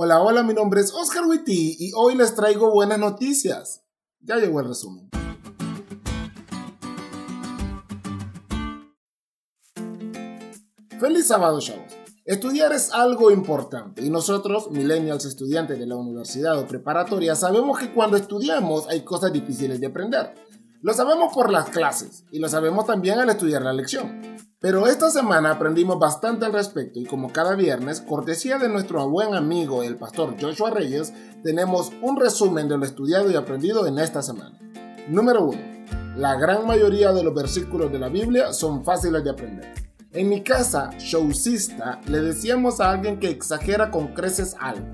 Hola, hola, mi nombre es Oscar Witty y hoy les traigo buenas noticias. Ya llegó el resumen. Feliz sábado, chavos. Estudiar es algo importante y nosotros, millennials estudiantes de la universidad o preparatoria, sabemos que cuando estudiamos hay cosas difíciles de aprender. Lo sabemos por las clases y lo sabemos también al estudiar la lección. Pero esta semana aprendimos bastante al respecto y como cada viernes, cortesía de nuestro buen amigo el pastor Joshua Reyes, tenemos un resumen de lo estudiado y aprendido en esta semana. Número 1. La gran mayoría de los versículos de la Biblia son fáciles de aprender. En mi casa, showcista, le decíamos a alguien que exagera con creces algo.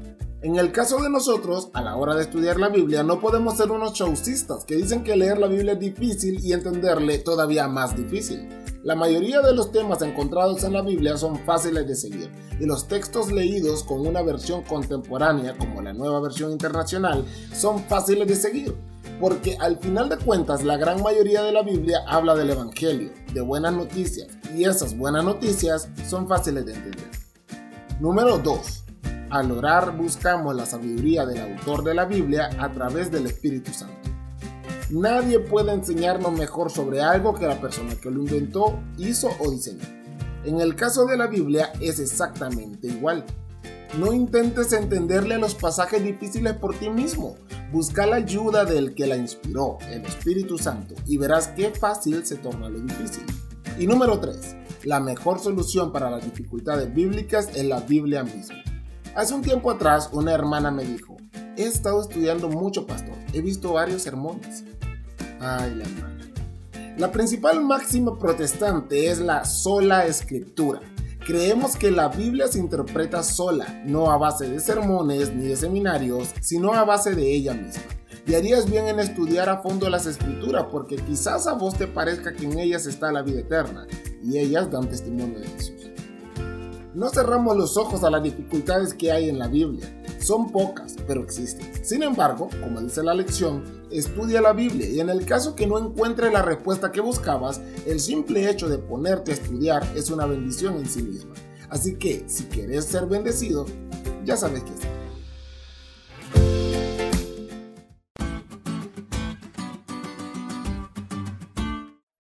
En el caso de nosotros, a la hora de estudiar la Biblia, no podemos ser unos showcistas que dicen que leer la Biblia es difícil y entenderle todavía más difícil. La mayoría de los temas encontrados en la Biblia son fáciles de seguir y los textos leídos con una versión contemporánea como la nueva versión internacional son fáciles de seguir porque al final de cuentas la gran mayoría de la Biblia habla del Evangelio, de buenas noticias, y esas buenas noticias son fáciles de entender. Número 2. Al orar buscamos la sabiduría del autor de la Biblia a través del Espíritu Santo. Nadie puede enseñarnos mejor sobre algo que la persona que lo inventó, hizo o diseñó. En el caso de la Biblia es exactamente igual. No intentes entenderle los pasajes difíciles por ti mismo. Busca la ayuda del que la inspiró, el Espíritu Santo, y verás qué fácil se torna lo difícil. Y número 3. La mejor solución para las dificultades bíblicas es la Biblia misma. Hace un tiempo atrás una hermana me dijo, he estado estudiando mucho, pastor, he visto varios sermones. Ay, la hermana. La principal máxima protestante es la sola escritura. Creemos que la Biblia se interpreta sola, no a base de sermones ni de seminarios, sino a base de ella misma. Y harías bien en estudiar a fondo las escrituras porque quizás a vos te parezca que en ellas está la vida eterna y ellas dan testimonio de Jesús. No cerramos los ojos a las dificultades que hay en la Biblia. Son pocas, pero existen. Sin embargo, como dice la lección, estudia la Biblia y en el caso que no encuentre la respuesta que buscabas, el simple hecho de ponerte a estudiar es una bendición en sí misma. Así que, si quieres ser bendecido, ya sabes qué hacer.